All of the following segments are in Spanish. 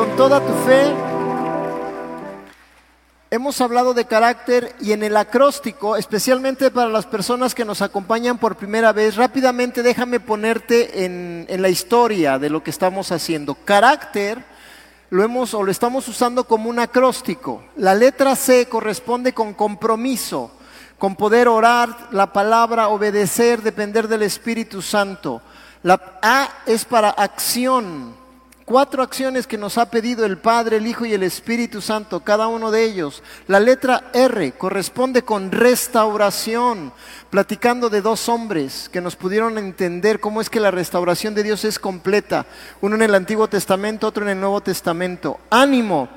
con toda tu fe. Hemos hablado de carácter y en el acróstico, especialmente para las personas que nos acompañan por primera vez, rápidamente déjame ponerte en, en la historia de lo que estamos haciendo. Carácter lo hemos o lo estamos usando como un acróstico. La letra C corresponde con compromiso, con poder orar la palabra, obedecer, depender del Espíritu Santo. La A es para acción, cuatro acciones que nos ha pedido el Padre, el Hijo y el Espíritu Santo, cada uno de ellos. La letra R corresponde con restauración, platicando de dos hombres que nos pudieron entender cómo es que la restauración de Dios es completa, uno en el Antiguo Testamento, otro en el Nuevo Testamento. Ánimo.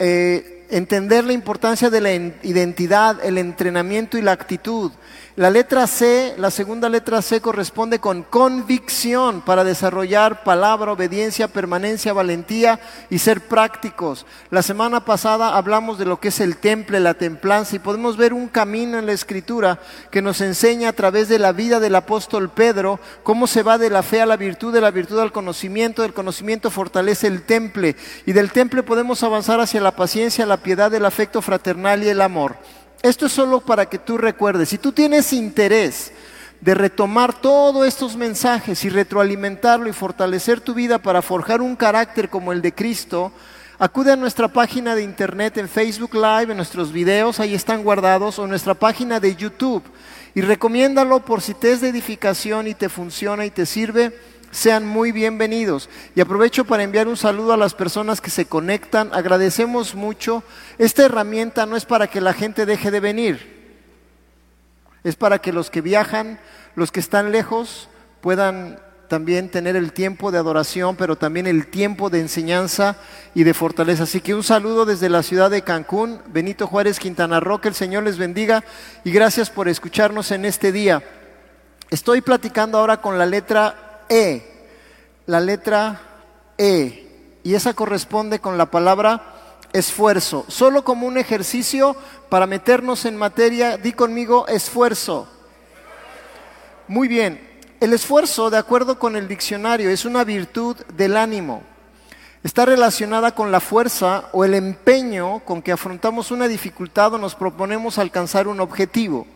Eh, entender la importancia de la identidad, el entrenamiento y la actitud. La letra C, la segunda letra C corresponde con convicción para desarrollar palabra, obediencia, permanencia, valentía y ser prácticos. La semana pasada hablamos de lo que es el temple, la templanza y podemos ver un camino en la escritura que nos enseña a través de la vida del apóstol Pedro cómo se va de la fe a la virtud, de la virtud al conocimiento, del conocimiento fortalece el temple y del temple podemos avanzar hacia la paciencia, la piedad, el afecto fraternal y el amor. Esto es solo para que tú recuerdes. Si tú tienes interés de retomar todos estos mensajes y retroalimentarlo y fortalecer tu vida para forjar un carácter como el de Cristo, acude a nuestra página de internet en Facebook Live, en nuestros videos, ahí están guardados, o nuestra página de YouTube. Y recomiéndalo por si te es de edificación y te funciona y te sirve sean muy bienvenidos. Y aprovecho para enviar un saludo a las personas que se conectan. Agradecemos mucho. Esta herramienta no es para que la gente deje de venir. Es para que los que viajan, los que están lejos, puedan también tener el tiempo de adoración, pero también el tiempo de enseñanza y de fortaleza. Así que un saludo desde la ciudad de Cancún, Benito Juárez, Quintana Roo, que el Señor les bendiga y gracias por escucharnos en este día. Estoy platicando ahora con la letra e, la letra E, y esa corresponde con la palabra esfuerzo. Solo como un ejercicio para meternos en materia, di conmigo esfuerzo. Muy bien, el esfuerzo, de acuerdo con el diccionario, es una virtud del ánimo. Está relacionada con la fuerza o el empeño con que afrontamos una dificultad o nos proponemos alcanzar un objetivo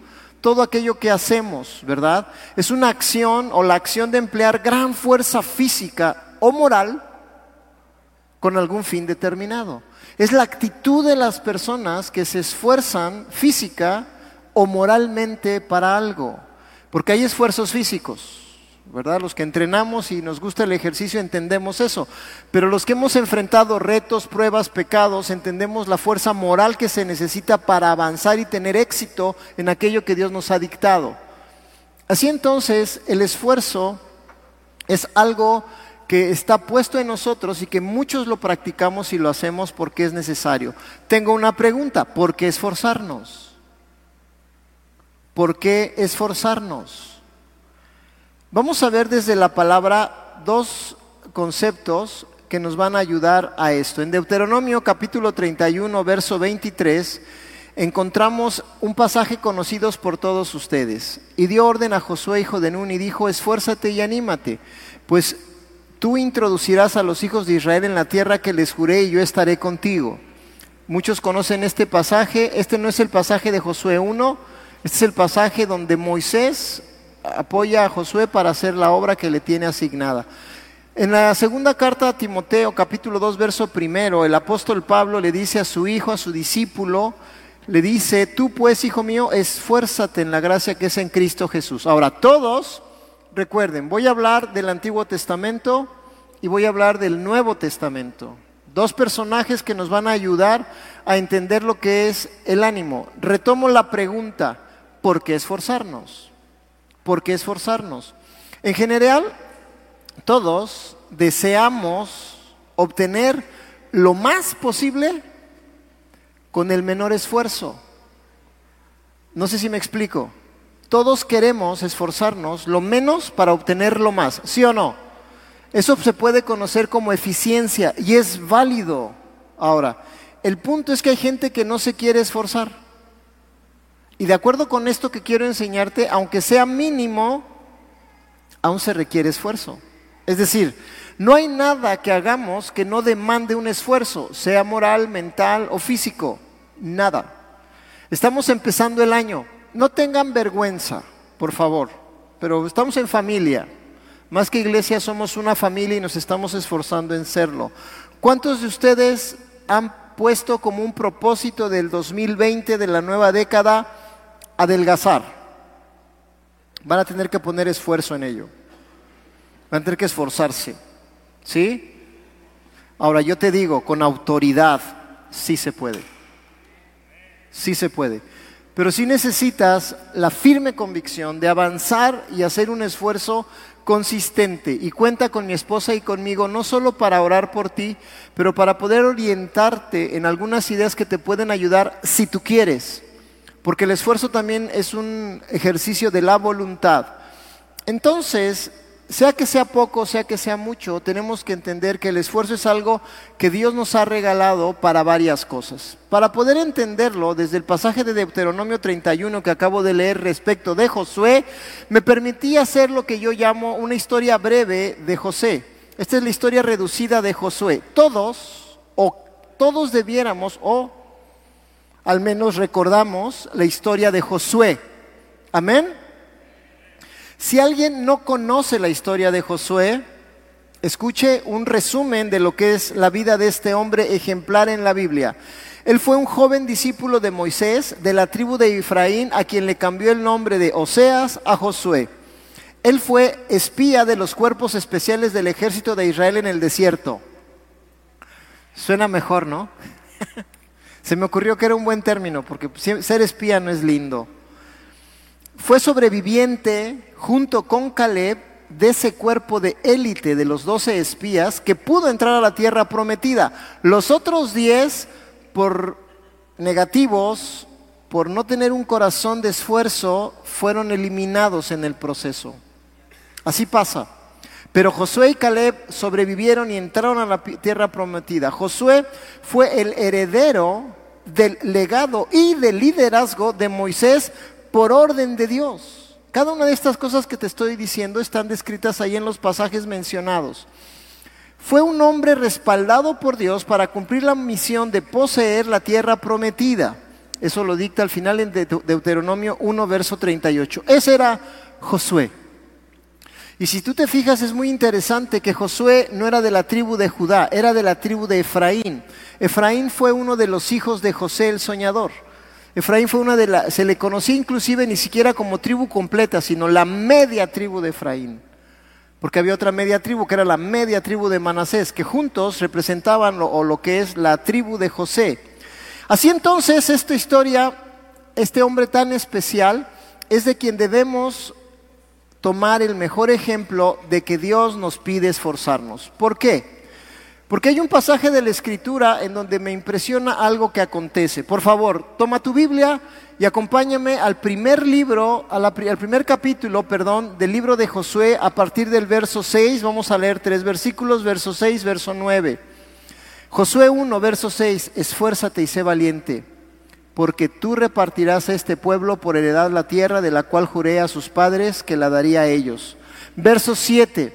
todo aquello que hacemos, ¿verdad? Es una acción o la acción de emplear gran fuerza física o moral con algún fin determinado. Es la actitud de las personas que se esfuerzan física o moralmente para algo, porque hay esfuerzos físicos, ¿verdad? Los que entrenamos y nos gusta el ejercicio entendemos eso, pero los que hemos enfrentado retos, pruebas, pecados, entendemos la fuerza moral que se necesita para avanzar y tener éxito en aquello que Dios nos ha dictado. Así entonces, el esfuerzo es algo que está puesto en nosotros y que muchos lo practicamos y lo hacemos porque es necesario. Tengo una pregunta, ¿por qué esforzarnos? ¿Por qué esforzarnos? Vamos a ver desde la palabra dos conceptos que nos van a ayudar a esto. En Deuteronomio capítulo 31, verso 23, encontramos un pasaje conocido por todos ustedes. Y dio orden a Josué, hijo de Nun, y dijo, esfuérzate y anímate, pues tú introducirás a los hijos de Israel en la tierra que les juré y yo estaré contigo. Muchos conocen este pasaje, este no es el pasaje de Josué 1, este es el pasaje donde Moisés apoya a Josué para hacer la obra que le tiene asignada. En la segunda carta a Timoteo, capítulo 2, verso primero, el apóstol Pablo le dice a su hijo, a su discípulo, le dice, tú pues, hijo mío, esfuérzate en la gracia que es en Cristo Jesús. Ahora, todos, recuerden, voy a hablar del Antiguo Testamento y voy a hablar del Nuevo Testamento. Dos personajes que nos van a ayudar a entender lo que es el ánimo. Retomo la pregunta, ¿por qué esforzarnos? ¿Por qué esforzarnos? En general, todos deseamos obtener lo más posible con el menor esfuerzo. No sé si me explico. Todos queremos esforzarnos lo menos para obtener lo más, ¿sí o no? Eso se puede conocer como eficiencia y es válido. Ahora, el punto es que hay gente que no se quiere esforzar. Y de acuerdo con esto que quiero enseñarte, aunque sea mínimo, aún se requiere esfuerzo. Es decir, no hay nada que hagamos que no demande un esfuerzo, sea moral, mental o físico. Nada. Estamos empezando el año. No tengan vergüenza, por favor, pero estamos en familia. Más que iglesia somos una familia y nos estamos esforzando en serlo. ¿Cuántos de ustedes han puesto como un propósito del 2020, de la nueva década, adelgazar? Van a tener que poner esfuerzo en ello. Van a tener que esforzarse. ¿Sí? Ahora yo te digo, con autoridad, sí se puede. Sí se puede. Pero sí necesitas la firme convicción de avanzar y hacer un esfuerzo consistente. Y cuenta con mi esposa y conmigo, no solo para orar por ti, pero para poder orientarte en algunas ideas que te pueden ayudar si tú quieres. Porque el esfuerzo también es un ejercicio de la voluntad. Entonces, sea que sea poco, sea que sea mucho, tenemos que entender que el esfuerzo es algo que Dios nos ha regalado para varias cosas. Para poder entenderlo, desde el pasaje de Deuteronomio 31 que acabo de leer respecto de Josué, me permití hacer lo que yo llamo una historia breve de José. Esta es la historia reducida de Josué. Todos, o todos debiéramos, o al menos recordamos la historia de Josué. Amén. Si alguien no conoce la historia de Josué, escuche un resumen de lo que es la vida de este hombre ejemplar en la Biblia. Él fue un joven discípulo de Moisés, de la tribu de Efraín, a quien le cambió el nombre de Oseas a Josué. Él fue espía de los cuerpos especiales del ejército de Israel en el desierto. Suena mejor, ¿no? Se me ocurrió que era un buen término, porque ser espía no es lindo fue sobreviviente junto con Caleb de ese cuerpo de élite de los doce espías que pudo entrar a la tierra prometida. Los otros diez, por negativos, por no tener un corazón de esfuerzo, fueron eliminados en el proceso. Así pasa. Pero Josué y Caleb sobrevivieron y entraron a la tierra prometida. Josué fue el heredero del legado y del liderazgo de Moisés por orden de Dios. Cada una de estas cosas que te estoy diciendo están descritas ahí en los pasajes mencionados. Fue un hombre respaldado por Dios para cumplir la misión de poseer la tierra prometida. Eso lo dicta al final en Deuteronomio 1, verso 38. Ese era Josué. Y si tú te fijas, es muy interesante que Josué no era de la tribu de Judá, era de la tribu de Efraín. Efraín fue uno de los hijos de José el soñador. Efraín fue una de las, se le conocía inclusive ni siquiera como tribu completa, sino la media tribu de Efraín. Porque había otra media tribu que era la media tribu de Manasés, que juntos representaban lo, o lo que es la tribu de José. Así entonces, esta historia, este hombre tan especial, es de quien debemos tomar el mejor ejemplo de que Dios nos pide esforzarnos. ¿Por qué? Porque hay un pasaje de la escritura en donde me impresiona algo que acontece. Por favor, toma tu Biblia y acompáñame al primer libro, al primer capítulo, perdón, del libro de Josué a partir del verso 6. Vamos a leer tres versículos, verso 6, verso 9. Josué 1, verso 6, esfuérzate y sé valiente, porque tú repartirás a este pueblo por heredad la tierra de la cual juré a sus padres que la daría a ellos. Verso 7.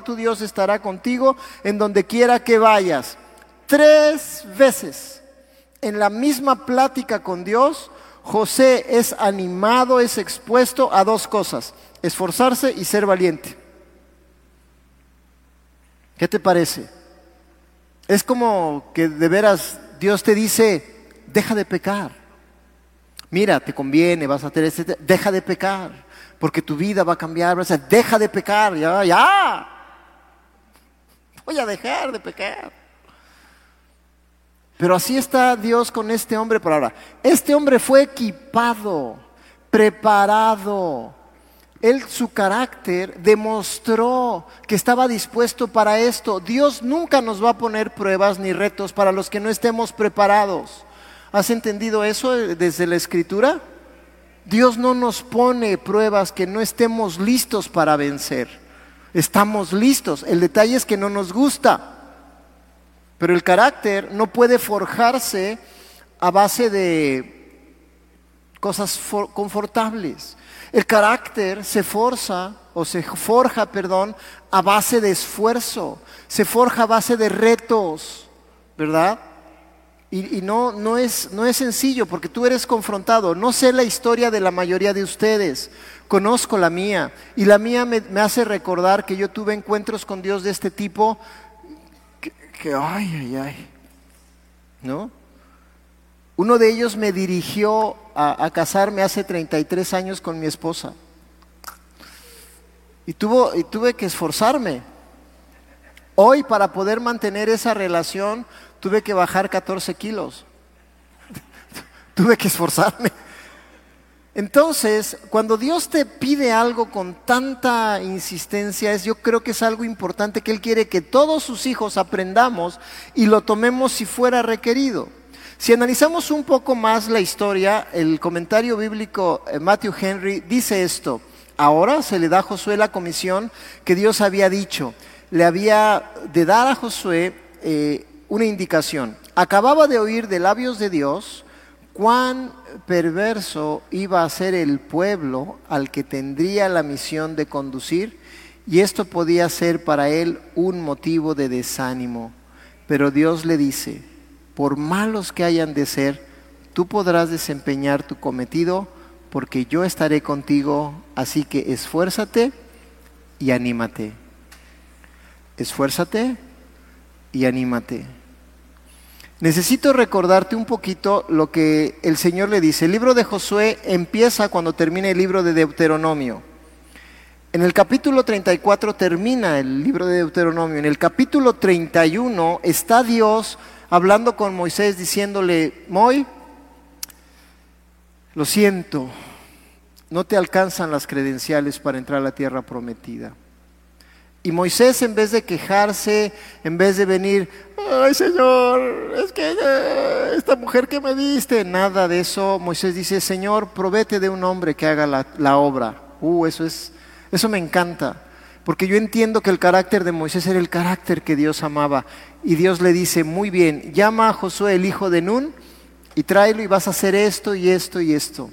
tu Dios estará contigo en donde quiera que vayas. Tres veces en la misma plática con Dios, José es animado, es expuesto a dos cosas, esforzarse y ser valiente. ¿Qué te parece? Es como que de veras Dios te dice, deja de pecar. Mira, te conviene, vas a tener este, deja de pecar, porque tu vida va a cambiar, vas deja de pecar, ya, ya voy a dejar de pecar. Pero así está Dios con este hombre por ahora. Este hombre fue equipado, preparado. Él, su carácter, demostró que estaba dispuesto para esto. Dios nunca nos va a poner pruebas ni retos para los que no estemos preparados. ¿Has entendido eso desde la escritura? Dios no nos pone pruebas que no estemos listos para vencer. Estamos listos. El detalle es que no nos gusta. Pero el carácter no puede forjarse a base de cosas confortables. El carácter se forza o se forja, perdón, a base de esfuerzo, se forja a base de retos, ¿verdad? Y, no, no, es, no es sencillo porque tú eres confrontado. No sé la historia de la mayoría de ustedes, conozco la mía. Y la mía me, hace recordar que yo tuve encuentros con Dios de este tipo que, ay, ay, ay. ¿No? Uno de ellos me dirigió a, a, casarme hace 33 años con mi esposa. Y, tuvo, y tuve que esforzarme. Hoy para poder mantener esa relación tuve que bajar 14 kilos. tuve que esforzarme. Entonces, cuando Dios te pide algo con tanta insistencia, es, yo creo que es algo importante que Él quiere que todos sus hijos aprendamos y lo tomemos si fuera requerido. Si analizamos un poco más la historia, el comentario bíblico eh, Matthew Henry dice esto. Ahora se le da a Josué la comisión que Dios había dicho. Le había de dar a Josué eh, una indicación. Acababa de oír de labios de Dios cuán perverso iba a ser el pueblo al que tendría la misión de conducir y esto podía ser para él un motivo de desánimo. Pero Dios le dice, por malos que hayan de ser, tú podrás desempeñar tu cometido porque yo estaré contigo, así que esfuérzate y anímate. Esfuérzate y anímate. Necesito recordarte un poquito lo que el Señor le dice. El libro de Josué empieza cuando termina el libro de Deuteronomio. En el capítulo 34 termina el libro de Deuteronomio. En el capítulo 31 está Dios hablando con Moisés diciéndole, Moy, lo siento, no te alcanzan las credenciales para entrar a la tierra prometida. Y Moisés en vez de quejarse, en vez de venir, ay Señor, es que eh, esta mujer que me diste, nada de eso, Moisés dice, Señor, provete de un hombre que haga la, la obra. Uh, eso es, eso me encanta. Porque yo entiendo que el carácter de Moisés era el carácter que Dios amaba. Y Dios le dice, muy bien, llama a Josué el hijo de Nun y tráelo y vas a hacer esto y esto y esto.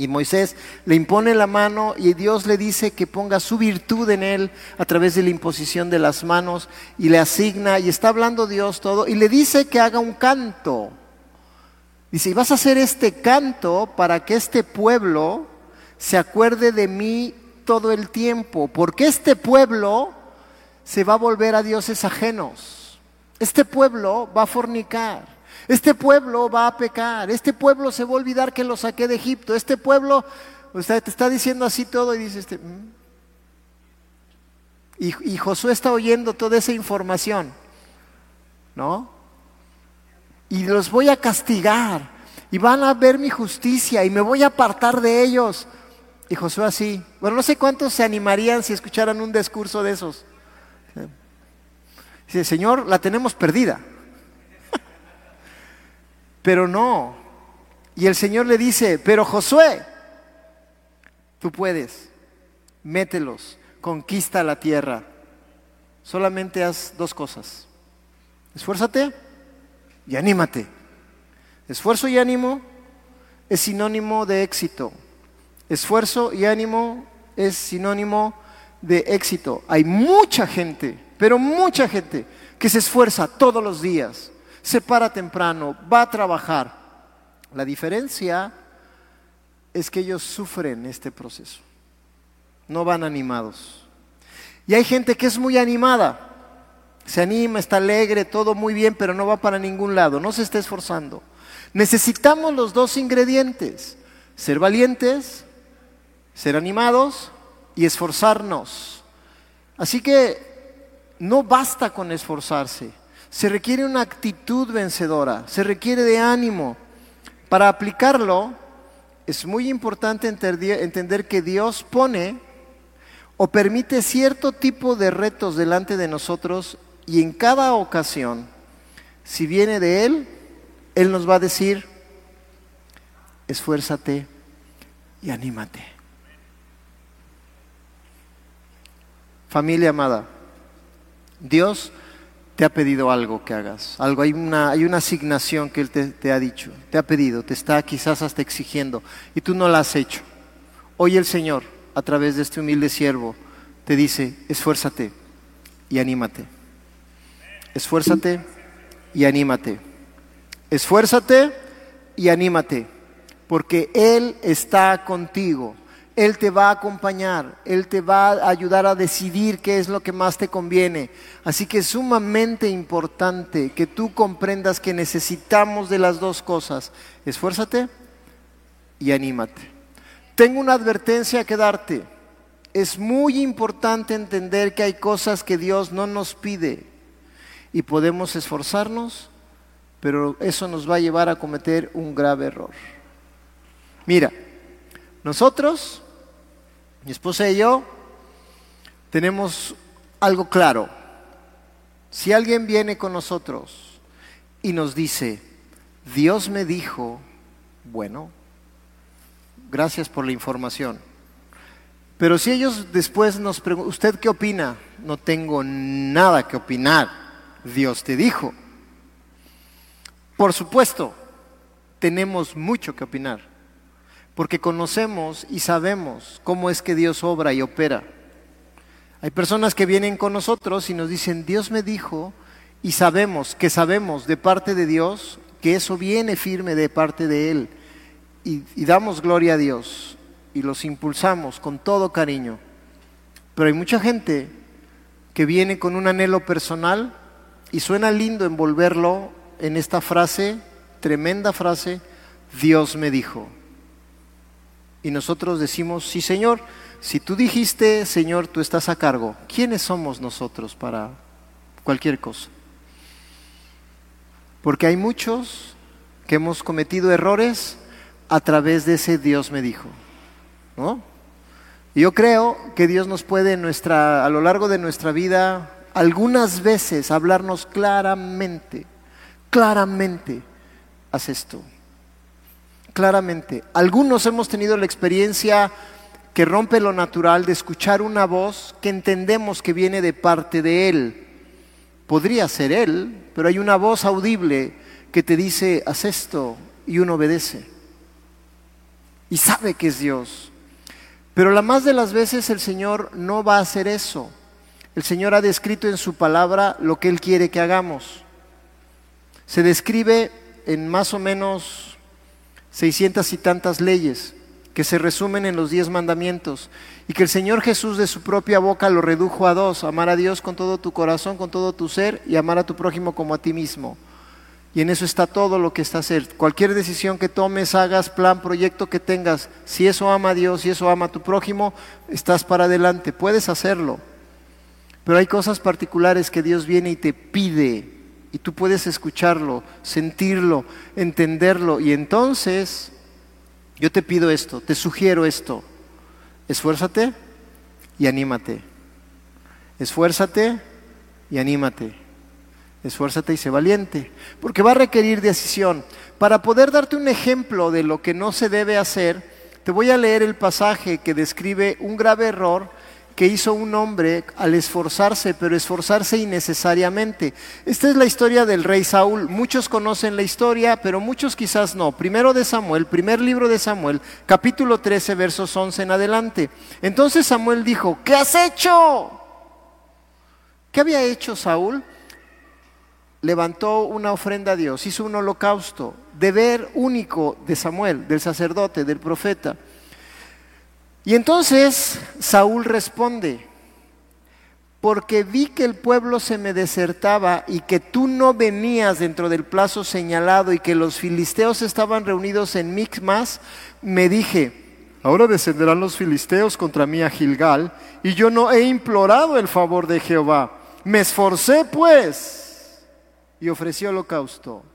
Y Moisés le impone la mano y Dios le dice que ponga su virtud en él a través de la imposición de las manos y le asigna y está hablando Dios todo y le dice que haga un canto. Dice, y vas a hacer este canto para que este pueblo se acuerde de mí todo el tiempo, porque este pueblo se va a volver a dioses ajenos. Este pueblo va a fornicar. Este pueblo va a pecar, este pueblo se va a olvidar que lo saqué de Egipto, este pueblo, usted te está diciendo así todo y dice este... Mm". Y, y Josué está oyendo toda esa información, ¿no? Y los voy a castigar y van a ver mi justicia y me voy a apartar de ellos. Y Josué así, bueno, no sé cuántos se animarían si escucharan un discurso de esos. Dice, Señor, la tenemos perdida. Pero no. Y el Señor le dice, pero Josué, tú puedes, mételos, conquista la tierra. Solamente haz dos cosas. Esfuérzate y anímate. Esfuerzo y ánimo es sinónimo de éxito. Esfuerzo y ánimo es sinónimo de éxito. Hay mucha gente, pero mucha gente que se esfuerza todos los días se para temprano, va a trabajar. La diferencia es que ellos sufren este proceso, no van animados. Y hay gente que es muy animada, se anima, está alegre, todo muy bien, pero no va para ningún lado, no se está esforzando. Necesitamos los dos ingredientes, ser valientes, ser animados y esforzarnos. Así que no basta con esforzarse. Se requiere una actitud vencedora, se requiere de ánimo. Para aplicarlo, es muy importante entender que Dios pone o permite cierto tipo de retos delante de nosotros y en cada ocasión, si viene de Él, Él nos va a decir, esfuérzate y anímate. Familia amada, Dios te ha pedido algo que hagas, algo, hay una, hay una asignación que Él te, te ha dicho, te ha pedido, te está quizás hasta exigiendo y tú no la has hecho. Hoy el Señor, a través de este humilde siervo, te dice, esfuérzate y anímate. Esfuérzate y anímate. Esfuérzate y anímate, porque Él está contigo. Él te va a acompañar, Él te va a ayudar a decidir qué es lo que más te conviene. Así que es sumamente importante que tú comprendas que necesitamos de las dos cosas. Esfuérzate y anímate. Tengo una advertencia que darte. Es muy importante entender que hay cosas que Dios no nos pide y podemos esforzarnos, pero eso nos va a llevar a cometer un grave error. Mira, nosotros mi esposa y yo tenemos algo claro. Si alguien viene con nosotros y nos dice, Dios me dijo, bueno, gracias por la información. Pero si ellos después nos preguntan, ¿usted qué opina? No tengo nada que opinar. Dios te dijo. Por supuesto, tenemos mucho que opinar porque conocemos y sabemos cómo es que Dios obra y opera. Hay personas que vienen con nosotros y nos dicen, Dios me dijo, y sabemos que sabemos de parte de Dios que eso viene firme de parte de Él. Y, y damos gloria a Dios y los impulsamos con todo cariño. Pero hay mucha gente que viene con un anhelo personal y suena lindo envolverlo en esta frase, tremenda frase, Dios me dijo. Y nosotros decimos, sí Señor, si tú dijiste, Señor, tú estás a cargo, ¿quiénes somos nosotros para cualquier cosa? Porque hay muchos que hemos cometido errores a través de ese Dios me dijo. ¿no? Yo creo que Dios nos puede nuestra, a lo largo de nuestra vida algunas veces hablarnos claramente, claramente, haz esto, claramente. Algunos hemos tenido la experiencia que rompe lo natural de escuchar una voz que entendemos que viene de parte de Él. Podría ser Él, pero hay una voz audible que te dice, haz esto, y uno obedece. Y sabe que es Dios. Pero la más de las veces el Señor no va a hacer eso. El Señor ha descrito en su palabra lo que Él quiere que hagamos. Se describe en más o menos seiscientas y tantas leyes que se resumen en los diez mandamientos y que el Señor Jesús de su propia boca lo redujo a dos, amar a Dios con todo tu corazón, con todo tu ser y amar a tu prójimo como a ti mismo. Y en eso está todo lo que está a hacer. Cualquier decisión que tomes, hagas, plan, proyecto que tengas, si eso ama a Dios, si eso ama a tu prójimo, estás para adelante, puedes hacerlo. Pero hay cosas particulares que Dios viene y te pide y tú puedes escucharlo, sentirlo, entenderlo. Y entonces, yo te pido esto, te sugiero esto. Esfuérzate y anímate. Esfuérzate y anímate. Esfuérzate y sé valiente, porque va a requerir decisión. Para poder darte un ejemplo de lo que no se debe hacer, te voy a leer el pasaje que describe un grave error que hizo un hombre al esforzarse, pero esforzarse innecesariamente. Esta es la historia del rey Saúl. Muchos conocen la historia, pero muchos quizás no. Primero de Samuel, primer libro de Samuel, capítulo 13, versos 11 en adelante. Entonces Samuel dijo, ¿qué has hecho? ¿Qué había hecho Saúl? Levantó una ofrenda a Dios, hizo un holocausto, deber único de Samuel, del sacerdote, del profeta. Y entonces Saúl responde, porque vi que el pueblo se me desertaba y que tú no venías dentro del plazo señalado y que los filisteos estaban reunidos en Micmas, me dije, ahora descenderán los filisteos contra mí a Gilgal y yo no he implorado el favor de Jehová. Me esforcé pues y ofrecí holocausto.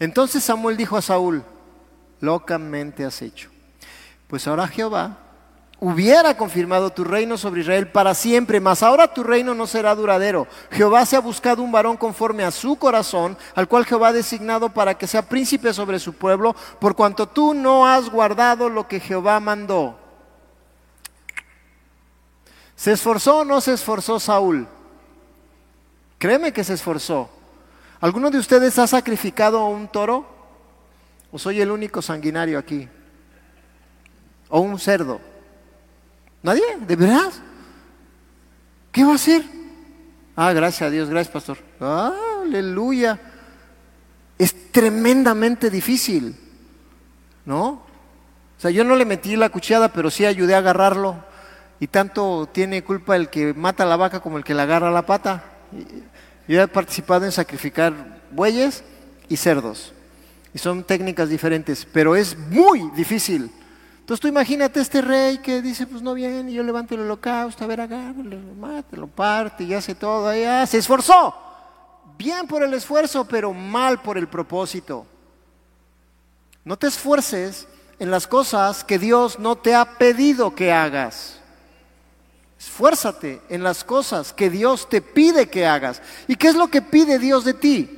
Entonces Samuel dijo a Saúl, locamente has hecho. Pues ahora Jehová hubiera confirmado tu reino sobre Israel para siempre, mas ahora tu reino no será duradero. Jehová se ha buscado un varón conforme a su corazón, al cual Jehová ha designado para que sea príncipe sobre su pueblo, por cuanto tú no has guardado lo que Jehová mandó. ¿Se esforzó o no se esforzó Saúl? Créeme que se esforzó. ¿Alguno de ustedes ha sacrificado un toro? ¿O soy el único sanguinario aquí? ¿O un cerdo? Nadie, ¿de verdad? ¿Qué va a hacer? Ah, gracias a Dios, gracias pastor. aleluya. Es tremendamente difícil, ¿no? O sea, yo no le metí la cuchillada, pero sí ayudé a agarrarlo. Y tanto tiene culpa el que mata la vaca como el que le agarra la pata. Yo he participado en sacrificar bueyes y cerdos. Y son técnicas diferentes, pero es muy difícil. Entonces tú imagínate este rey que dice, pues no viene, yo levanto el holocausto, a ver, acá, lo mate, lo parte y hace todo, ahí, ah, se esforzó. Bien por el esfuerzo, pero mal por el propósito. No te esfuerces en las cosas que Dios no te ha pedido que hagas. Esfuérzate en las cosas que Dios te pide que hagas. ¿Y qué es lo que pide Dios de ti?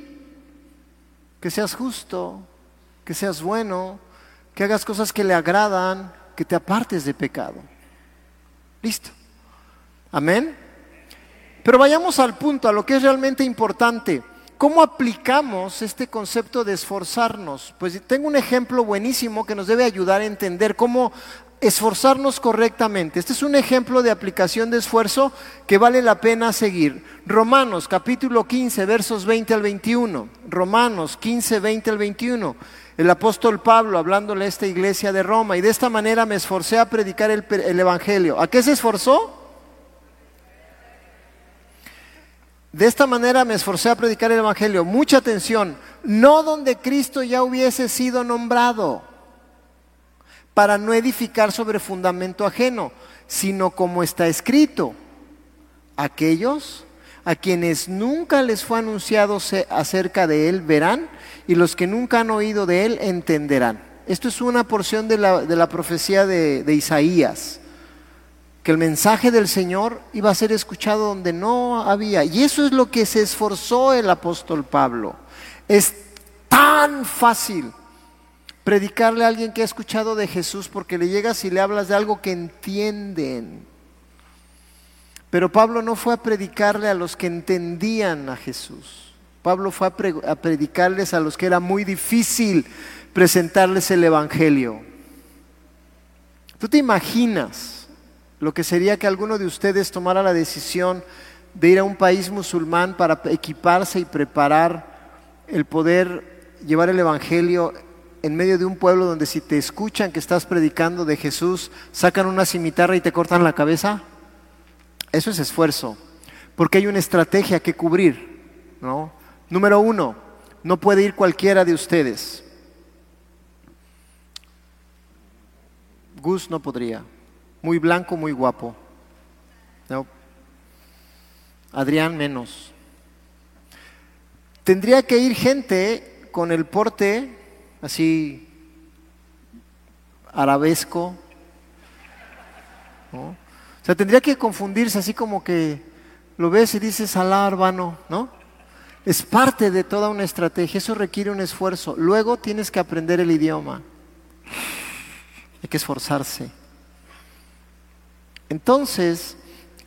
Que seas justo, que seas bueno, que hagas cosas que le agradan, que te apartes de pecado. Listo. Amén. Pero vayamos al punto, a lo que es realmente importante. ¿Cómo aplicamos este concepto de esforzarnos? Pues tengo un ejemplo buenísimo que nos debe ayudar a entender cómo esforzarnos correctamente. Este es un ejemplo de aplicación de esfuerzo que vale la pena seguir. Romanos capítulo 15, versos 20 al 21. Romanos 15, 20 al 21 el apóstol Pablo hablándole a esta iglesia de Roma y de esta manera me esforcé a predicar el, Evangelio. ¿A qué se esforzó? De esta manera me esforcé a predicar el Evangelio. Mucha atención, no donde Cristo ya hubiese sido nombrado, para no edificar sobre fundamento ajeno, sino como está escrito, aquellos a quienes nunca les fue anunciado acerca de él verán y los que nunca han oído de él entenderán. Esto es una porción de la, profecía de, de Isaías, que el mensaje del Señor iba a ser escuchado donde no había. Y eso es lo que se esforzó el apóstol Pablo. Es tan fácil predicarle a alguien que ha escuchado de Jesús porque le llegas y le hablas de algo que entienden. Pero Pablo no fue a predicarle a los que entendían a Jesús. Pablo fue a, predicarles a los que era muy difícil presentarles el Evangelio. ¿Tú te imaginas lo que sería que alguno de ustedes tomara la decisión de ir a un país musulmán para equiparse y preparar el poder llevar el Evangelio en medio de un pueblo donde si te escuchan que estás predicando de Jesús, sacan una cimitarra y te cortan la cabeza? Eso es esfuerzo, porque hay una estrategia que cubrir, ¿no? Número uno, no puede ir cualquiera de ustedes. Gus no podría. Muy blanco, muy guapo. Adrián menos. Tendría que ir gente con el porte así arabesco. O sea, tendría que confundirse así como que lo ves y dices alárbano, ¿no? Es parte de toda una estrategia, eso requiere un esfuerzo. Luego tienes que aprender el idioma. Hay que esforzarse. Entonces,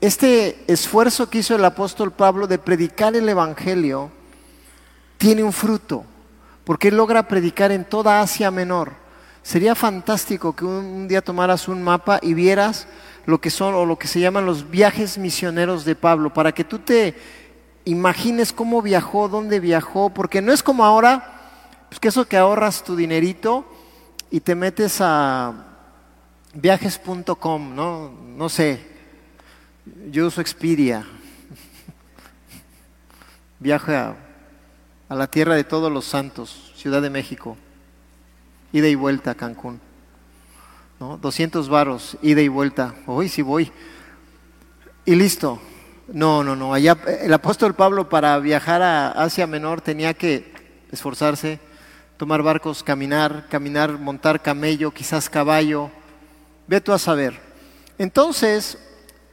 este esfuerzo que hizo el apóstol Pablo de predicar el Evangelio tiene un fruto, porque él logra predicar en toda Asia Menor. Sería fantástico que un, día tomaras un mapa y vieras lo que son o lo que se llaman los viajes misioneros de Pablo, para que tú te imagines cómo viajó, dónde viajó, porque no es como ahora, pues que eso que ahorras tu dinerito y te metes a viajes.com, ¿no? No sé, yo uso Expedia, viaje a, la tierra de todos los santos, Ciudad de México, ida y vuelta a Cancún, ¿no? 200 varos, ida y vuelta, hoy sí voy, y listo, no, no, no. Allá el apóstol Pablo para viajar a Asia Menor tenía que esforzarse, tomar barcos, caminar, caminar, montar camello, quizás caballo. Ve tú a saber. Entonces,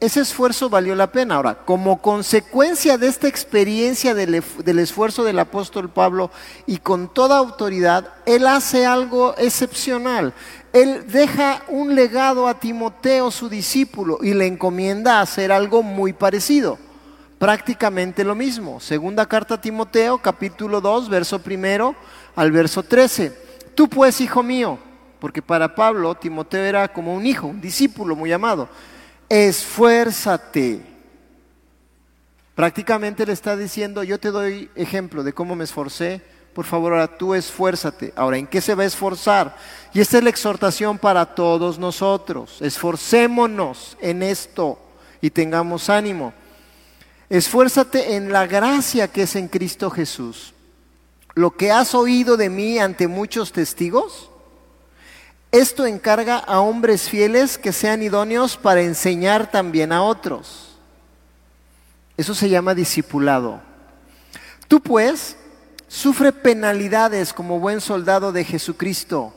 ese esfuerzo valió la pena. Ahora, como consecuencia de esta experiencia del, del, esfuerzo del apóstol Pablo y con toda autoridad, él hace algo excepcional. Él deja un legado a Timoteo, su discípulo, y le encomienda hacer algo muy parecido. Prácticamente lo mismo. Segunda carta a Timoteo, capítulo 2, verso primero al verso 13. Tú pues, hijo mío, porque para Pablo Timoteo era como un hijo, un discípulo muy amado esfuérzate. Prácticamente le está diciendo, yo te doy ejemplo de cómo me esforcé, por favor ahora tú esfuérzate. Ahora, ¿en qué se va a esforzar? Y esta es la exhortación para todos nosotros. Esforcémonos en esto y tengamos ánimo. Esfuérzate en la gracia que es en Cristo Jesús. Lo que has oído de mí ante muchos testigos, esto encarga a hombres fieles que sean idóneos para enseñar también a otros. Eso se llama discipulado. Tú pues sufre penalidades como buen soldado de Jesucristo.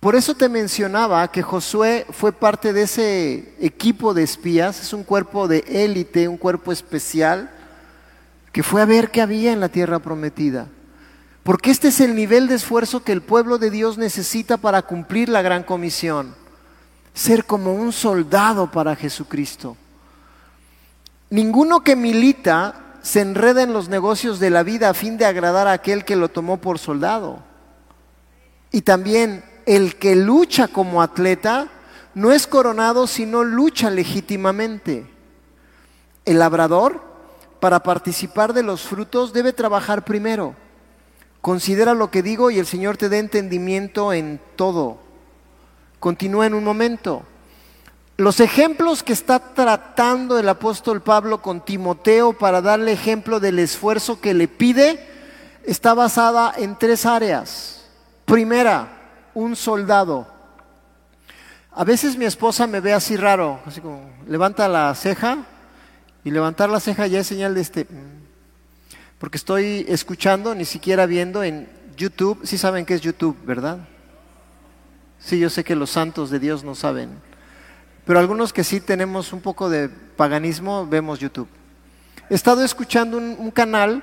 Por eso te mencionaba que Josué fue parte de ese equipo de espías, es un cuerpo de élite, un cuerpo especial, que fue a ver qué había en la tierra prometida. Porque este es el nivel de esfuerzo que el pueblo de Dios necesita para cumplir la gran comisión. Ser como un soldado para Jesucristo. Ninguno que milita se enreda en los negocios de la vida a fin de agradar a aquel que lo tomó por soldado. Y también el que lucha como atleta no es coronado sino lucha legítimamente. El labrador, para participar de los frutos, debe trabajar primero Considera lo que digo y el Señor te dé entendimiento en todo. Continúa en un momento. Los ejemplos que está tratando el apóstol Pablo con Timoteo para darle ejemplo del esfuerzo que le pide está basada en tres áreas. Primera, un soldado. A veces mi esposa me ve así raro, así como levanta la ceja y levantar la ceja ya es señal de este porque estoy escuchando, ni siquiera viendo en YouTube. Sí saben qué es YouTube, ¿verdad? Sí, yo sé que los santos de Dios no saben. Pero algunos que sí tenemos un poco de paganismo, vemos YouTube. He estado escuchando un, canal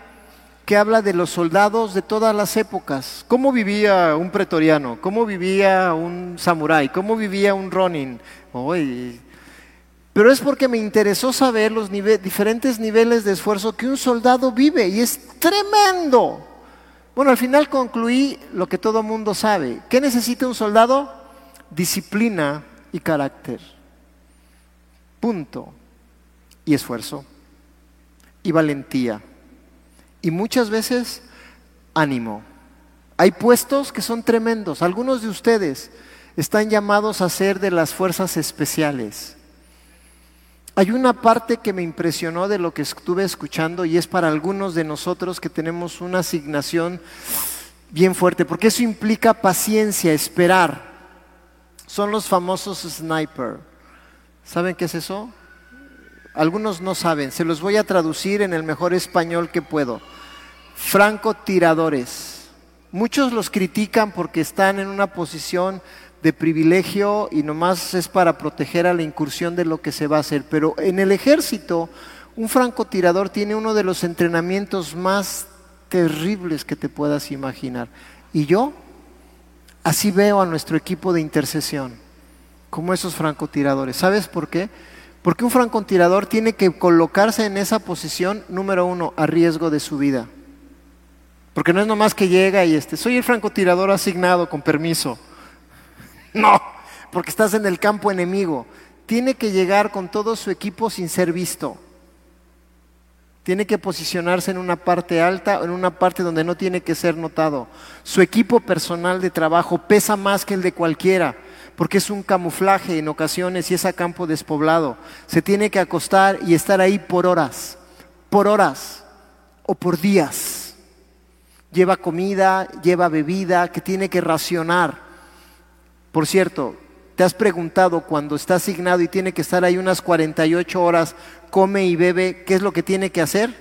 que habla de los soldados de todas las épocas. ¿Cómo vivía un pretoriano? ¿Cómo vivía un samurái? ¿Cómo vivía un ronin? Pero es porque me interesó saber los diferentes niveles de esfuerzo que un soldado vive y es tremendo. Bueno, al final concluí lo que todo mundo sabe. ¿Qué necesita un soldado? Disciplina y carácter. Punto. Y esfuerzo. Y valentía. Y muchas veces ánimo. Hay puestos que son tremendos. Algunos de ustedes están llamados a ser de las fuerzas especiales hay una parte que me impresionó de lo que estuve escuchando y es para algunos de nosotros que tenemos una asignación bien fuerte, porque eso implica paciencia, esperar. Son los famosos sniper. ¿Saben qué es eso? Algunos no saben, se los voy a traducir en el mejor español que puedo. Francotiradores. Muchos los critican porque están en una posición de privilegio y nomás es para proteger a la incursión de lo que se va a hacer. Pero en el ejército, un francotirador tiene uno de los entrenamientos más terribles que te puedas imaginar. Y yo así veo a nuestro equipo de intercesión, como esos francotiradores. ¿Sabes por qué? Porque un francotirador tiene que colocarse en esa posición, número uno, a riesgo de su vida. Porque no es nomás que llega y este, soy el francotirador asignado con permiso. No, porque estás en el campo enemigo. Tiene que llegar con todo su equipo sin ser visto. Tiene que posicionarse en una parte alta o en una parte donde no tiene que ser notado. Su equipo personal de trabajo pesa más que el de cualquiera, porque es un camuflaje en ocasiones y es a campo despoblado. Se tiene que acostar y estar ahí por horas, por horas o por días. Lleva comida, lleva bebida, que tiene que racionar por cierto, ¿te has preguntado cuando está asignado y tiene que estar ahí unas 48 horas, come y bebe, qué es lo que tiene que hacer?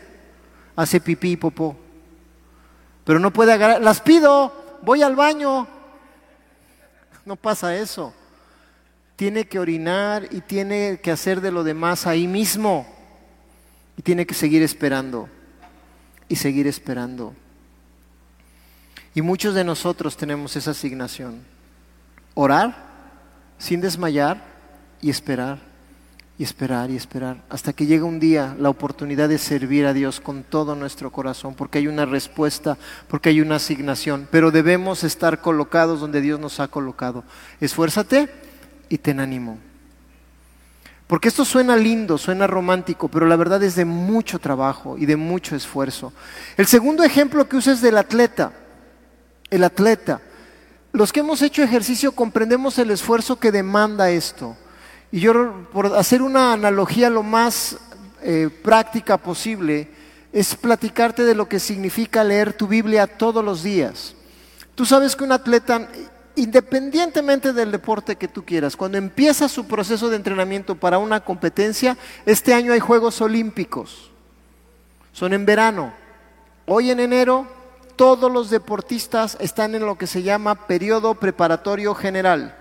Hace pipí y popó. Pero no puede agarrar, las pido, voy al baño. No pasa eso. Tiene que orinar y tiene que hacer de lo demás ahí mismo. Y tiene que seguir esperando. Y seguir esperando. Y muchos de nosotros tenemos esa asignación. Orar sin desmayar y esperar y esperar y esperar hasta que llega un día la oportunidad de servir a Dios con todo nuestro corazón, porque hay una respuesta, porque hay una asignación, pero debemos estar colocados donde Dios nos ha colocado. Esfuérzate y ten ánimo. Porque esto suena lindo, suena romántico, pero la verdad es de mucho trabajo y de mucho esfuerzo. El segundo ejemplo que usa es del atleta. El atleta. Los que hemos hecho ejercicio comprendemos el esfuerzo que demanda esto. Y yo, por hacer una analogía lo más eh, práctica posible, es platicarte de lo que significa leer tu Biblia todos los días. Tú sabes que un atleta, independientemente del deporte que tú quieras, cuando empieza su proceso de entrenamiento para una competencia, este año hay Juegos Olímpicos. Son en verano. Hoy en enero todos los deportistas están en lo que se llama periodo preparatorio general.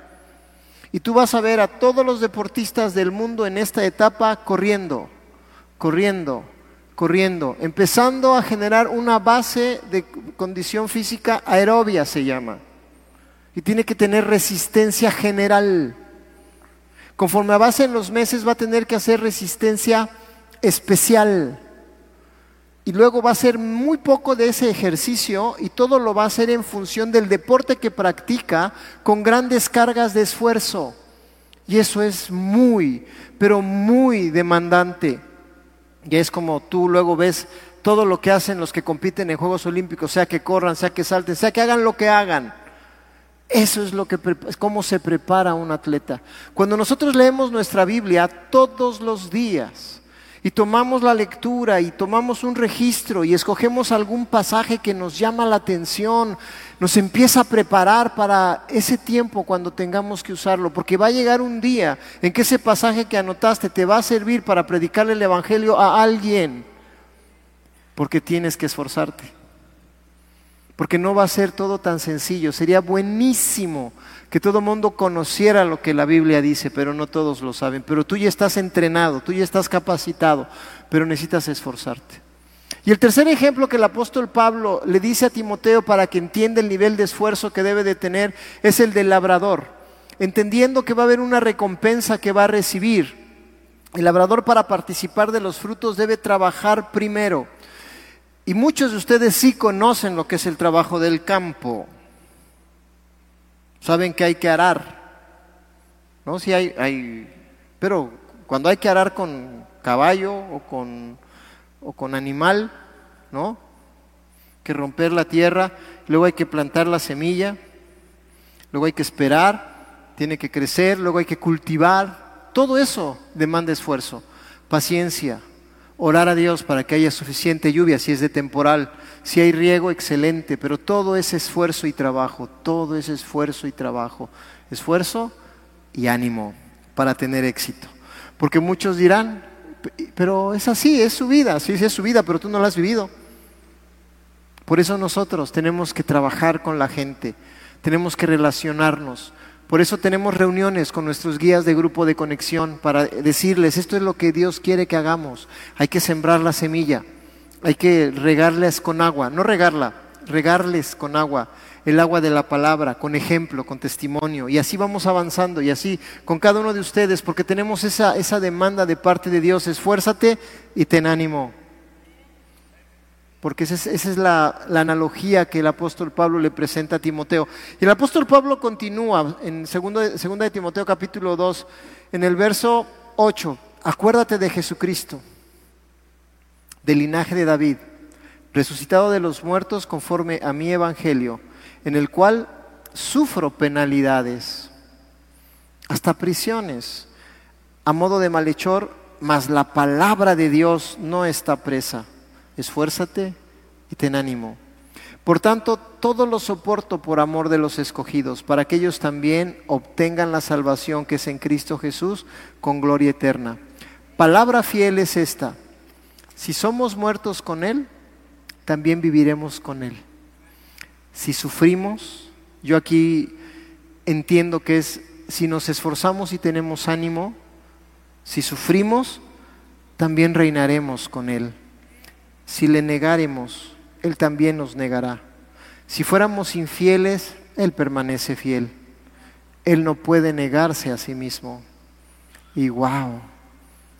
Y tú vas a ver a todos los deportistas del mundo en esta etapa corriendo, corriendo, corriendo, empezando a generar una base de condición física aerobia, se llama. Y tiene que tener resistencia general. Conforme en los meses va a tener que hacer resistencia especial. Y luego va a hacer muy poco de ese ejercicio y todo lo va a hacer en función del deporte que practica con grandes cargas de esfuerzo. Y eso es muy, pero muy demandante. Y es como tú luego ves todo lo que hacen los que compiten en Juegos Olímpicos, sea que corran, sea que salten, sea que hagan lo que hagan. Eso es lo que cómo se prepara un atleta. Cuando nosotros leemos nuestra Biblia todos los días, y tomamos la lectura y tomamos un registro y escogemos algún pasaje que nos llama la atención, nos empieza a preparar para ese tiempo cuando tengamos que usarlo, porque va a llegar un día en que ese pasaje que anotaste te va a servir para predicarle el Evangelio a alguien, porque tienes que esforzarte, porque no va a ser todo tan sencillo, sería buenísimo que todo mundo conociera lo que la Biblia dice, pero no todos lo saben. Pero tú ya estás entrenado, tú ya estás capacitado, pero necesitas esforzarte. Y el tercer ejemplo que el apóstol Pablo le dice a Timoteo para que entienda el nivel de esfuerzo que debe de tener es el del labrador, entendiendo que va a haber una recompensa que va a recibir. El labrador para participar de los frutos debe trabajar primero. Y muchos de ustedes sí conocen lo que es el trabajo del campo. Saben que hay que arar. ¿No? Si hay, hay, pero cuando hay que arar con caballo o con, o con animal, ¿no? Que romper la tierra, luego hay que plantar la semilla, luego hay que esperar, tiene que crecer, luego hay que cultivar. Todo eso demanda esfuerzo, paciencia, orar a Dios para que haya suficiente lluvia si es de temporal, si hay riego, excelente, pero todo es esfuerzo y trabajo, todo es esfuerzo y trabajo, esfuerzo y ánimo para tener éxito. Porque muchos dirán, pero es así, es su vida, sí, sí es su vida, pero tú no la has vivido. Por eso nosotros tenemos que trabajar con la gente, tenemos que relacionarnos, por eso tenemos reuniones con nuestros guías de grupo de conexión para decirles, esto es lo que Dios quiere que hagamos. Hay que sembrar la semilla, hay que regarles con agua, no regarla, regarles con agua, el agua de la palabra, con ejemplo, con testimonio. Y así vamos avanzando. Y así con cada uno de ustedes, porque tenemos esa, esa demanda de parte de Dios, esfuérzate y ten ánimo porque esa es, la, analogía que el apóstol Pablo le presenta a Timoteo. Y el apóstol Pablo continúa en 2 segunda de Timoteo capítulo 2, en el verso 8, acuérdate de Jesucristo, del linaje de David, resucitado de los muertos conforme a mi evangelio, en el cual sufro penalidades, hasta prisiones, a modo de malhechor, mas la palabra de Dios no está presa esfuérzate y ten ánimo. Por tanto, todo lo soporto por amor de los escogidos, para que ellos también obtengan la salvación que es en Cristo Jesús con gloria eterna. Palabra fiel es esta. Si somos muertos con Él, también viviremos con Él. Si sufrimos, yo aquí entiendo que es si nos esforzamos y tenemos ánimo, si sufrimos, también reinaremos con Él. Si le negaremos, Él también nos negará. Si fuéramos infieles, Él permanece fiel. Él no puede negarse a sí mismo. Y wow,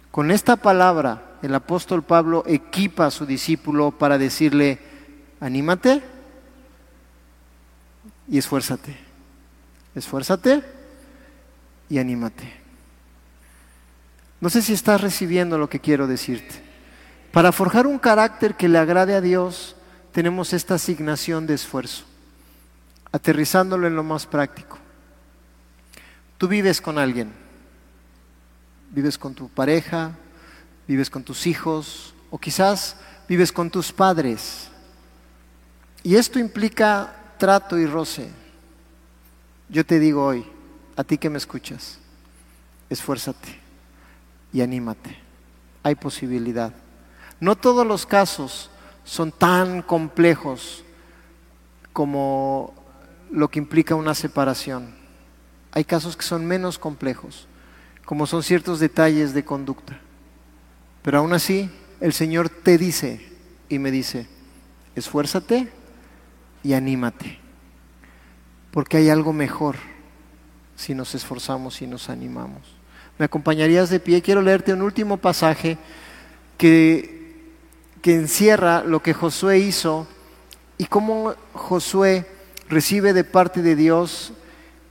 con esta palabra el apóstol Pablo equipa a su discípulo para decirle, anímate y esfuérzate. Esfuérzate y anímate. No sé si estás recibiendo lo que quiero decirte. Para forjar un carácter que le agrade a Dios, tenemos esta asignación de esfuerzo, aterrizándolo en lo más práctico. Tú vives con alguien, vives con tu pareja, vives con tus hijos o quizás vives con tus padres. Y esto implica trato y roce. Yo te digo hoy, a ti que me escuchas, esfuérzate y anímate. Hay posibilidad. No todos los casos son tan complejos como lo que implica una separación. Hay casos que son menos complejos, como son ciertos detalles de conducta. Pero aún así, el Señor te dice y me dice, esfuérzate y anímate, porque hay algo mejor si nos esforzamos y nos animamos. ¿Me acompañarías de pie? Quiero leerte un último pasaje que, que encierra lo que Josué hizo y cómo Josué recibe de parte de Dios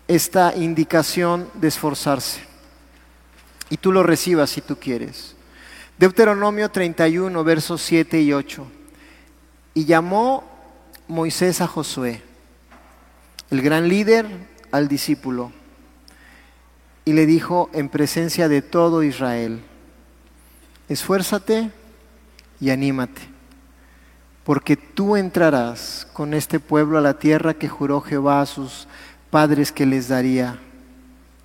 esta indicación de esforzarse. Y tú lo recibas si tú quieres. Deuteronomio 31, versos 7 y 8. Y llamó Moisés a Josué, el gran líder, al discípulo, y le dijo en presencia de todo Israel, esfuérzate y anímate, porque tú entrarás con este pueblo a la tierra que juró Jehová a sus padres que les daría,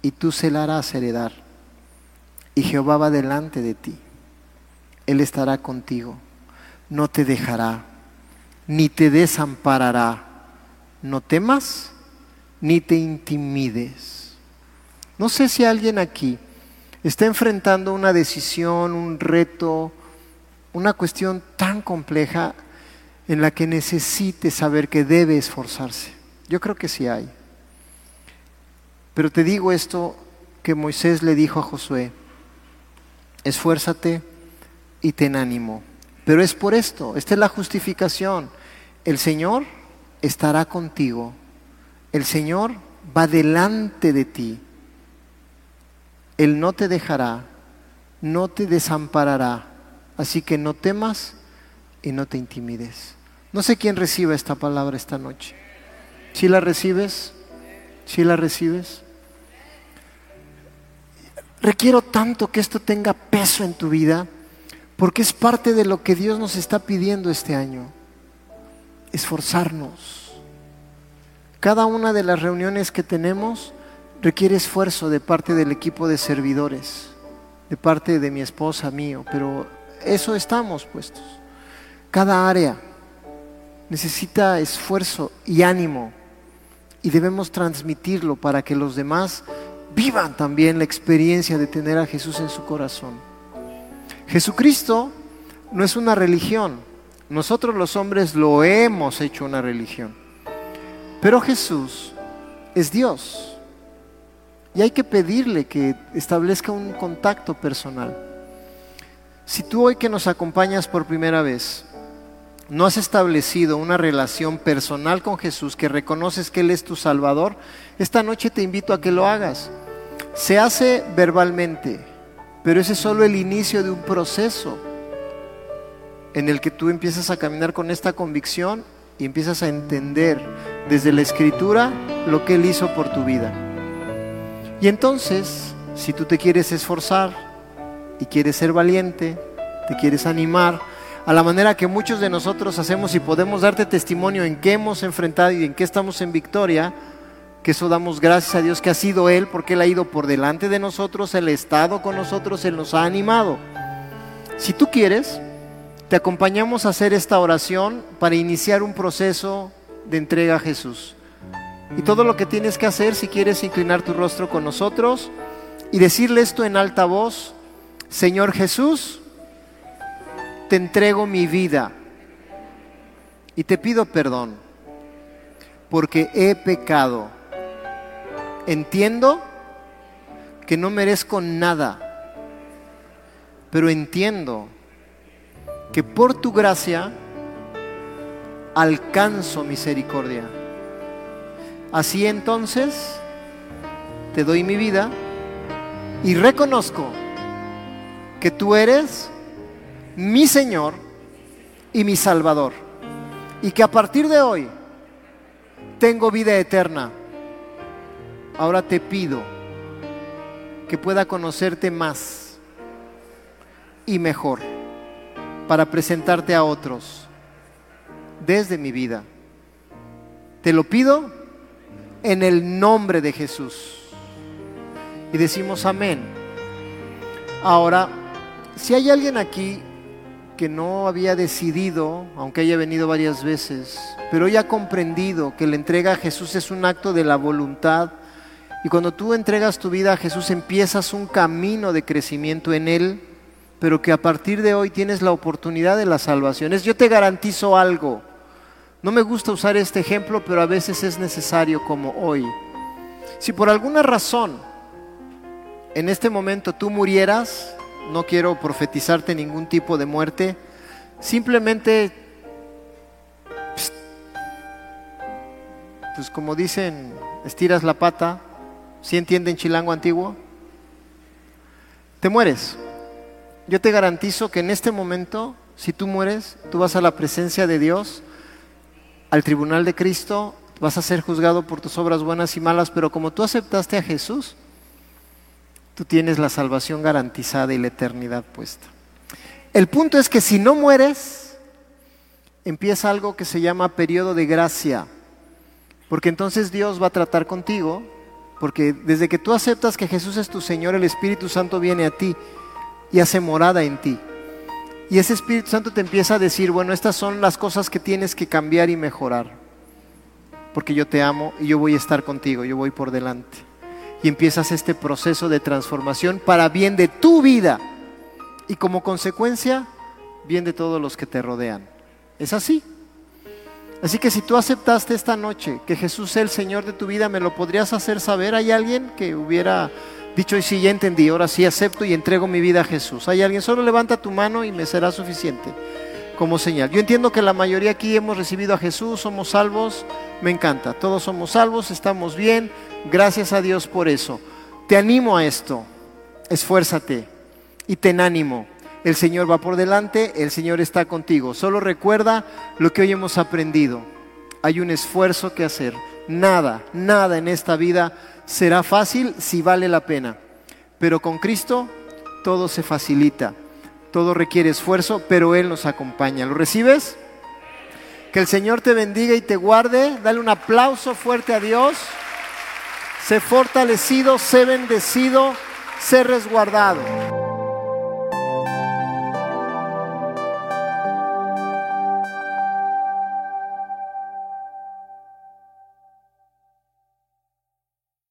y tú se la harás heredar, y Jehová va delante de ti él estará contigo, no te dejará, ni te desamparará. No temas, ni te intimides. No sé si alguien aquí está enfrentando una decisión, un reto, una cuestión tan compleja en la que necesite saber que debe esforzarse. Yo creo que sí hay. Pero te digo esto que Moisés le dijo a Josué, esfuérzate y ten ánimo. Pero es por esto, esta es la justificación. El Señor estará contigo. El Señor va delante de ti. Él no te dejará, no te desamparará. Así que no temas y no te intimides. No sé quién reciba esta palabra esta noche. Si la recibes, si la recibes. Requiero tanto que esto tenga peso en tu vida porque es parte de lo que Dios nos está pidiendo este año. Esforzarnos. Cada una de las reuniones que tenemos requiere esfuerzo de parte del equipo de servidores, de parte de mi esposa, mío, pero eso estamos puestos. Cada área necesita esfuerzo y ánimo y debemos transmitirlo para que los demás vivan también la experiencia de tener a Jesús en su corazón. Jesucristo no es una religión. Nosotros los hombres lo hemos hecho una religión. Pero Jesús es Dios. Y hay que pedirle que establezca un contacto personal. Si tú hoy que nos acompañas por primera vez no has establecido una relación personal con Jesús, que reconoces que Él es tu Salvador, esta noche te invito a que lo hagas. Se hace verbalmente, pero ese es solo el inicio de un proceso en el que tú empiezas a caminar con esta convicción y empiezas a entender desde la escritura lo que Él hizo por tu vida. Y entonces, si tú te quieres esforzar quieres ser valiente, te quieres animar, a la manera que muchos de nosotros hacemos y podemos darte testimonio en qué hemos enfrentado y en qué estamos en victoria, que eso damos gracias a Dios que ha sido Él, porque Él ha ido por delante de nosotros, Él ha estado con nosotros, Él nos ha animado. Si tú quieres, te acompañamos a hacer esta oración para iniciar un proceso de entrega a Jesús. Y todo lo que tienes que hacer si quieres inclinar tu rostro con nosotros y decirle esto en alta voz, Señor Jesús, te entrego mi vida y te pido perdón porque he pecado. Entiendo que no merezco nada, pero entiendo que por tu gracia alcanzo misericordia. Así entonces te doy mi vida y reconozco que tú eres mi Señor y mi Salvador. Y que a partir de hoy tengo vida eterna. Ahora te pido que pueda conocerte más y mejor para presentarte a otros desde mi vida. Te lo pido en el nombre de Jesús. Y decimos amén. Ahora, si hay alguien aquí que no había decidido, aunque haya venido varias veces, pero hoy ha comprendido que la entrega a Jesús es un acto de la voluntad, y cuando tú entregas tu vida a Jesús empiezas un camino de crecimiento en Él, pero que a partir de hoy tienes la oportunidad de las salvaciones. Yo te garantizo algo, no me gusta usar este ejemplo, pero a veces es necesario como hoy. Si por alguna razón en este momento tú murieras, no quiero profetizarte ningún tipo de muerte, simplemente, pues como dicen, estiras la pata, si entienden chilango antiguo? Te mueres. Yo te garantizo que en este momento, si tú mueres, tú vas a la presencia de Dios al tribunal de Cristo, vas a ser juzgado por tus obras buenas y malas, pero como tú aceptaste a Jesús, tú tienes la salvación garantizada y la eternidad puesta. El punto es que si no mueres, empieza algo que se llama periodo de gracia, porque entonces Dios va a tratar contigo, porque desde que tú aceptas que Jesús es tu Señor, el Espíritu Santo viene a ti y hace morada en ti. Y ese Espíritu Santo te empieza a decir, bueno, estas son las cosas que tienes que cambiar y mejorar. Porque yo te amo y yo voy a estar contigo, yo voy por delante. Y empiezas este proceso de transformación para bien de tu vida y como consecuencia, bien de todos los que te rodean. Es así. Así que si tú aceptaste esta noche que Jesús es el Señor de tu vida, ¿me lo podrías hacer saber? ¿Hay alguien que hubiera Dicho y sí, ya entendí, ahora sí acepto y entrego mi vida a Jesús. Hay alguien, solo levanta tu mano y me será suficiente como señal. Yo entiendo que la mayoría aquí hemos recibido a Jesús, somos salvos, me encanta, todos somos salvos, estamos bien, gracias a Dios por eso. Te animo a esto, esfuérzate y ten ánimo. El Señor va por delante, el Señor está contigo. Solo recuerda lo que hoy hemos aprendido. Hay un esfuerzo que hacer. Nada, nada en esta vida será fácil si vale la pena. Pero con Cristo todo se facilita, todo requiere esfuerzo, pero Él nos acompaña. ¿Lo recibes? Que el Señor te bendiga y te guarde. Dale un aplauso fuerte a Dios. Sé fortalecido, sé bendecido, sé resguardado.